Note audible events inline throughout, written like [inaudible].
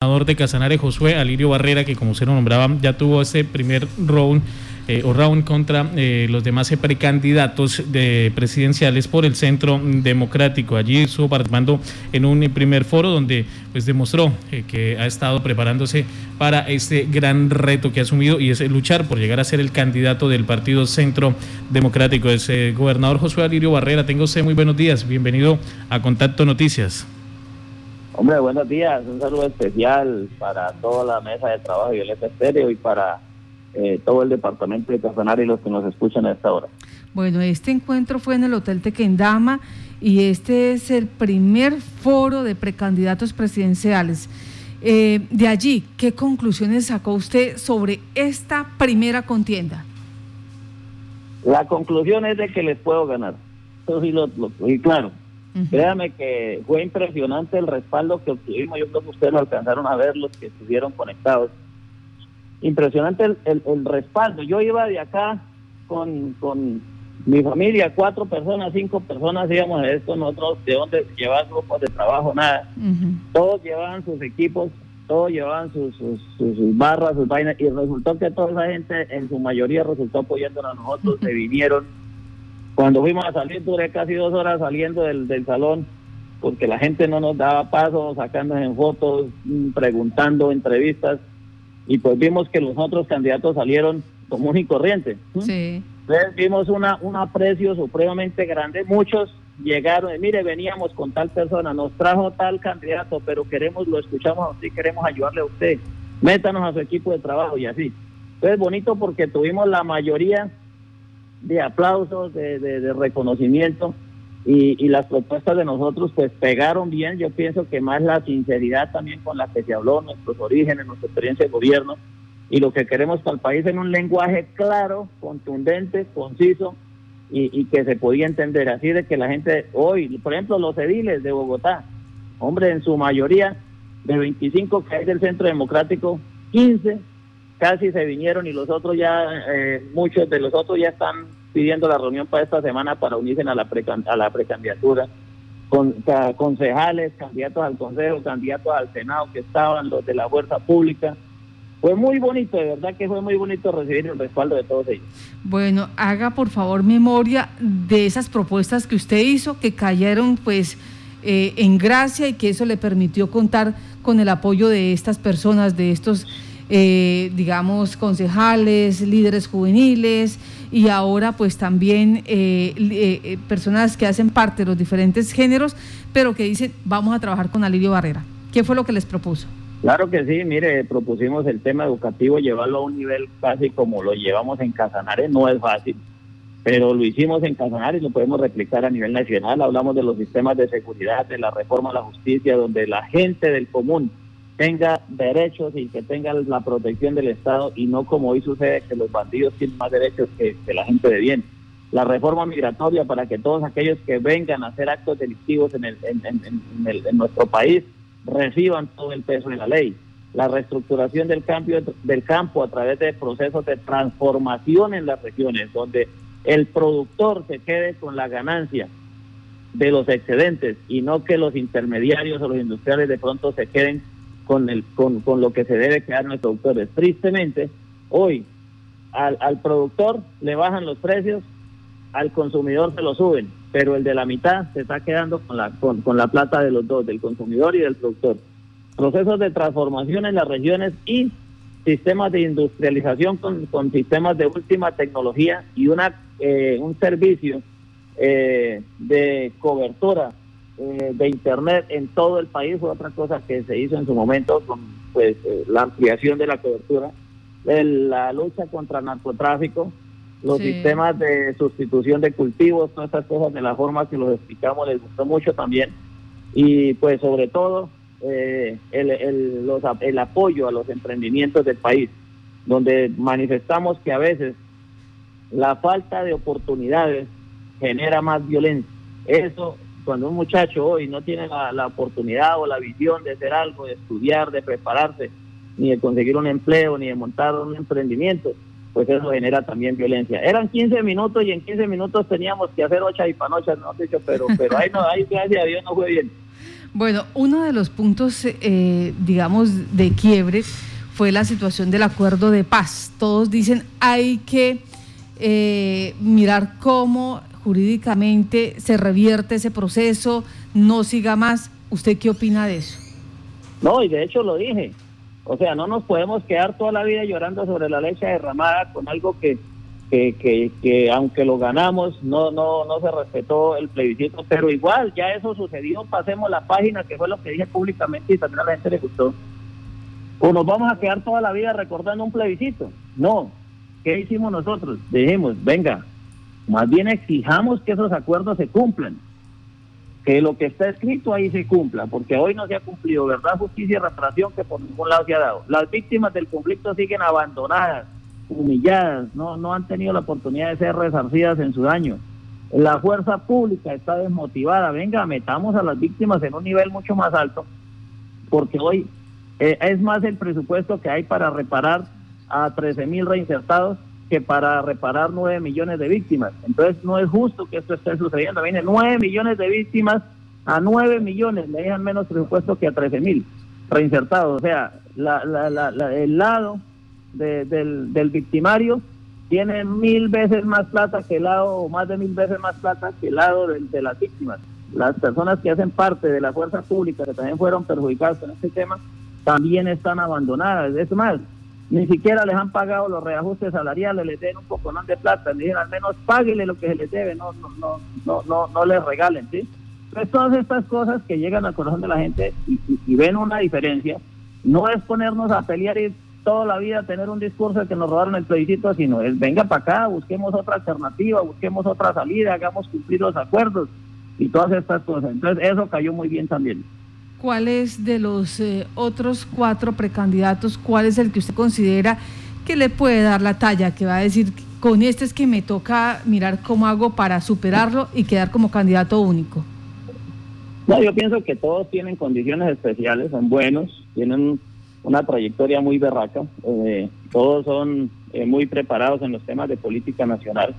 de Casanare, Josué Alirio Barrera, que como se lo nombraba, ya tuvo ese primer round eh, o round contra eh, los demás precandidatos de presidenciales por el Centro Democrático. Allí estuvo participando en un primer foro donde pues demostró eh, que ha estado preparándose para este gran reto que ha asumido y es luchar por llegar a ser el candidato del Partido Centro Democrático. Es gobernador Josué Alirio Barrera. Tengo usted muy buenos días. Bienvenido a Contacto Noticias. Hombre, buenos días. Un saludo especial para toda la mesa de trabajo y el Estéreo y para eh, todo el departamento de Casanare y los que nos escuchan a esta hora. Bueno, este encuentro fue en el Hotel Tequendama y este es el primer foro de precandidatos presidenciales. Eh, de allí, ¿qué conclusiones sacó usted sobre esta primera contienda? La conclusión es de que les puedo ganar. Eso sí lo, y claro, Créame que fue impresionante el respaldo que obtuvimos. Yo creo que ustedes lo alcanzaron a ver, los que estuvieron conectados. Impresionante el, el, respaldo. Yo iba de acá con, con mi familia, cuatro personas, cinco personas íbamos a esto, nosotros de dónde llevar grupos de trabajo, nada. Todos llevaban sus equipos, todos llevaban sus, sus, sus, barras, sus vainas, y resultó que toda esa gente, en su mayoría, resultó apoyándonos a nosotros, se vinieron cuando fuimos a salir, duré casi dos horas saliendo del, del salón porque la gente no nos daba paso, sacándonos en fotos, mm, preguntando, entrevistas, y pues vimos que los otros candidatos salieron común y corriente. Sí. Entonces vimos una, un aprecio supremamente grande. Muchos llegaron, mire, veníamos con tal persona, nos trajo tal candidato, pero queremos, lo escuchamos así, queremos ayudarle a usted. Métanos a su equipo de trabajo y así. Entonces bonito porque tuvimos la mayoría de aplausos, de, reconocimiento y, las propuestas de nosotros pues pegaron bien. Yo pienso que más la sinceridad también con la que se habló, nuestros orígenes, nuestra experiencia de gobierno y lo que queremos para el país en un lenguaje claro, contundente, conciso y, que se podía entender. Así de que la gente hoy, por ejemplo, los ediles de Bogotá, hombre, en su mayoría, de 25 que hay del Centro Democrático, 15 casi se vinieron y los otros ya, eh, muchos de los otros ya están pidiendo la reunión para esta semana para unirse a la, a la precandidatura. Con, concejales, candidatos al Consejo, candidatos al Senado que estaban, los de la Fuerza Pública. Fue muy bonito, de verdad que fue muy bonito recibir el respaldo de todos ellos. Bueno, haga por favor memoria de esas propuestas que usted hizo, que cayeron pues eh, en gracia y que eso le permitió contar con el apoyo de estas personas, de estos eh, digamos, concejales, líderes juveniles y ahora pues también eh, eh, personas que hacen parte de los diferentes géneros, pero que dicen, vamos a trabajar con Alirio Barrera. ¿Qué fue lo que les propuso? Claro que sí, mire, propusimos el tema educativo, llevarlo a un nivel casi como lo llevamos en Casanare, no es fácil, pero lo hicimos en Casanare y lo podemos replicar a nivel nacional. Hablamos de los sistemas de seguridad, de la reforma a la justicia, donde la gente del común tenga derechos y que tenga la protección del Estado y no como hoy sucede que los bandidos tienen más derechos que, la gente de bien. La reforma migratoria para que todos aquellos que vengan a hacer actos delictivos en, el, en, nuestro país reciban todo el peso de la ley. La reestructuración del, cambio, del campo a través de procesos de transformación en las regiones, donde el productor se quede con la ganancia de los excedentes y no que los intermediarios o los industriales de pronto se queden con, el, con, con lo que se debe quedar nuestros productores. Tristemente, hoy al, al productor le bajan los precios, al consumidor se lo suben, pero el de la mitad se está quedando con la, con, con la plata de los dos, del consumidor y del productor. Procesos de transformación en las regiones y sistemas de industrialización con, con sistemas de última tecnología y una eh, un servicio eh, de cobertura eh, de Internet en todo el país fue otra cosa que se hizo en su momento con pues eh, la ampliación de la cobertura, la lucha contra el narcotráfico, los sistemas de sustitución de cultivos, todas estas cosas de la forma que los explicamos les gustó mucho también y pues sobre todo eh, el, el, los, el apoyo a los emprendimientos del país, donde manifestamos que a veces la falta de oportunidades genera más violencia. Eso cuando un muchacho hoy no tiene la, oportunidad o la visión de hacer algo, de estudiar, de prepararse, ni de conseguir un empleo, ni de montar un emprendimiento, pues eso genera también violencia. Eran 15 minutos y en 15 minutos teníamos que hacer ocho y panochas, no dicho, pero, [laughs] pero ahí no, ahí gracias a Dios no fue bien. Bueno, uno de los puntos, eh, digamos, de quiebre fue la situación del acuerdo de paz. Todos dicen hay que eh, mirar cómo jurídicamente se revierte ese proceso, no siga más. ¿Usted qué opina de eso? No, y de hecho lo dije. O sea, no nos podemos quedar toda la vida llorando sobre la leche derramada con algo que, que, que, aunque lo ganamos, no, no, no se respetó el plebiscito, pero igual, ya eso sucedió, pasemos la página, que fue lo que dije públicamente y también a la gente le gustó. ¿O nos vamos a quedar toda la vida recordando un plebiscito? No. ¿Qué hicimos nosotros? Dijimos, venga, más bien exijamos que esos acuerdos se cumplan que lo que está escrito ahí se cumpla, porque hoy no se ha cumplido verdad, justicia y reparación que por ningún lado se ha dado. Las víctimas del conflicto siguen abandonadas, humilladas, no, no han tenido la oportunidad de ser resarcidas en su daño. La fuerza pública está desmotivada. Venga, metamos a las víctimas en un nivel mucho más alto, porque hoy eh, es más el presupuesto que hay para reparar a 13 mil reinsertados que para reparar nueve millones de víctimas. Entonces no es justo que esto esté sucediendo. Vienen nueve millones de víctimas a nueve millones, le dejan menos presupuesto que a trece mil reinsertados. O sea, la, el lado del, victimario tiene mil veces más plata que el lado, o más de mil veces más plata que el lado de, de las víctimas. Las personas que hacen parte de la fuerza pública, que también fueron perjudicadas en este tema, también están abandonadas. Es más, ni siquiera les han pagado los reajustes salariales, les den un poco de plata, le dicen al menos páguele lo que se les debe, no, no, no, no, no, no les regalen, ¿sí? Entonces todas estas cosas que llegan al corazón de la gente y, ven una diferencia, no es ponernos a pelear y toda la vida tener un discurso de que nos robaron el plebiscito, sino es venga para acá, busquemos otra alternativa, busquemos otra salida, hagamos cumplir los acuerdos y todas estas cosas. Entonces eso cayó muy bien también. ¿Cuál es de los eh, otros cuatro precandidatos, cuál es el que usted considera que le puede dar la talla, que va a decir, con este es que me toca mirar cómo hago para superarlo y quedar como candidato único? No, yo pienso que todos tienen condiciones especiales, son buenos, tienen una trayectoria muy berraca, eh, todos son eh, muy preparados en los temas de política nacional,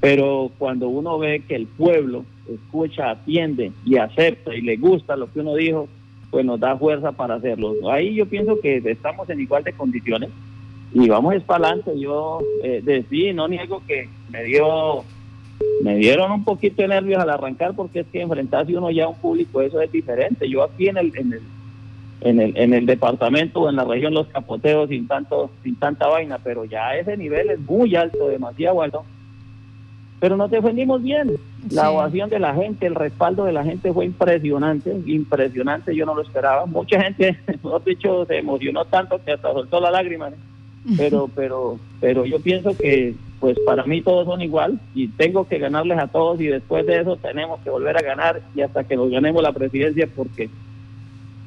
pero cuando uno ve que el pueblo escucha, atiende y acepta y le gusta lo que uno dijo, pues nos da fuerza para hacerlo. Ahí yo pienso que estamos en igual de condiciones y vamos para adelante. Yo eh, decidí, no niego que me dio me dieron un poquito de nervios al arrancar porque es que enfrentarse uno ya a un público eso es diferente. Yo aquí en el en el en el, en el departamento o en la región los capoteos sin tanto sin tanta vaina, pero ya ese nivel es muy alto, demasiado alto pero nos defendimos bien. La ovación de la gente, el respaldo de la gente fue impresionante, impresionante, yo no lo esperaba. Mucha gente, [laughs] mejor dicho, se emocionó tanto que hasta soltó la lágrima. Pero, pero, pero yo pienso que, pues para mí todos son igual y tengo que ganarles a todos y después de eso tenemos que volver a ganar y hasta que nos ganemos la presidencia porque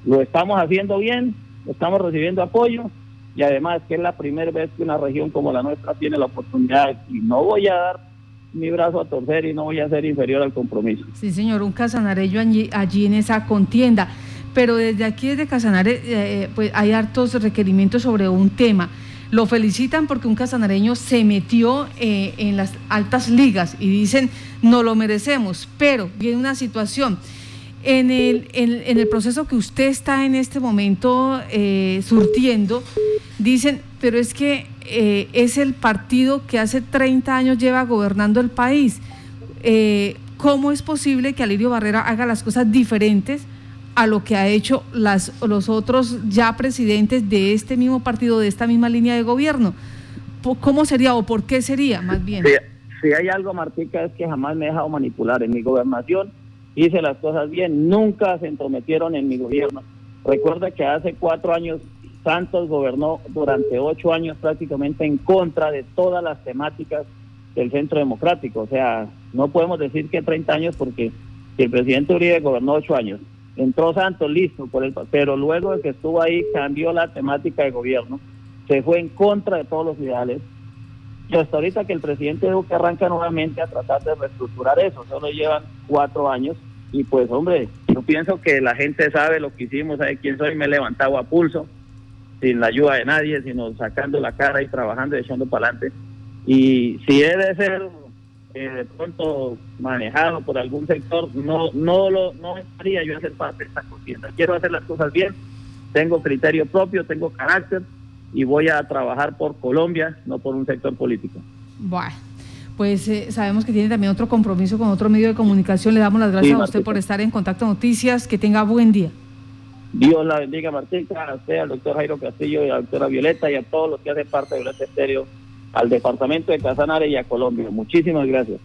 lo estamos haciendo bien, estamos recibiendo apoyo y además que es la primera vez que una región como la nuestra tiene la oportunidad y no voy a dar mi brazo a torcer y no voy a ser inferior al compromiso. Sí, señor, un casanareño allí, allí en esa contienda. Pero desde aquí, desde Casanare, eh, eh, pues hay hartos requerimientos sobre un tema. Lo felicitan porque un casanareño se metió eh, en las altas ligas y dicen, no lo merecemos, pero viene una situación. En el, en, el proceso que usted está en este momento surtiendo, dicen, pero es que eh, es el partido que hace 30 años lleva gobernando el país. Eh, ¿Cómo es posible que Alirio Barrera haga las cosas diferentes a lo que ha hecho los otros ya presidentes de este mismo partido, de esta misma línea de gobierno? ¿Cómo sería o por qué sería más bien? Si, hay algo, Martica, es que jamás me he dejado manipular. En mi gobernación hice las cosas bien, nunca se entrometieron en mi gobierno. Recuerda que hace cuatro años Santos gobernó durante ocho años prácticamente en contra de todas las temáticas del Centro Democrático. O sea, no podemos decir que 30 años porque el presidente Uribe gobernó ocho años, entró Santos listo, por el, pero luego de que estuvo ahí cambió la temática de gobierno, se fue en contra de todos los ideales. Y hasta ahorita que el presidente Duque arranca nuevamente a tratar de reestructurar eso, solo llevan cuatro años y pues hombre, yo pienso que la gente sabe lo que hicimos, sabe quién soy, me he levantado a pulso, sin la ayuda de nadie, sino sacando la cara y trabajando y echando para adelante. Y si he de ser eh, de pronto manejado por algún sector, no no lo no estaría yo a ser parte de esta contienda. Quiero hacer las cosas bien, tengo criterio propio, tengo carácter y voy a trabajar por Colombia, no por un sector político. Bueno, pues eh, sabemos que tiene también otro compromiso con otro medio de comunicación. Le damos las gracias a usted por estar en Contacto Noticias. Que tenga buen día. Dios la bendiga, Martín, a al doctor Jairo Castillo y a la doctora Violeta y a todos los que hacen parte de Violeta Estéreo, al departamento de Casanare y a Colombia. Muchísimas gracias.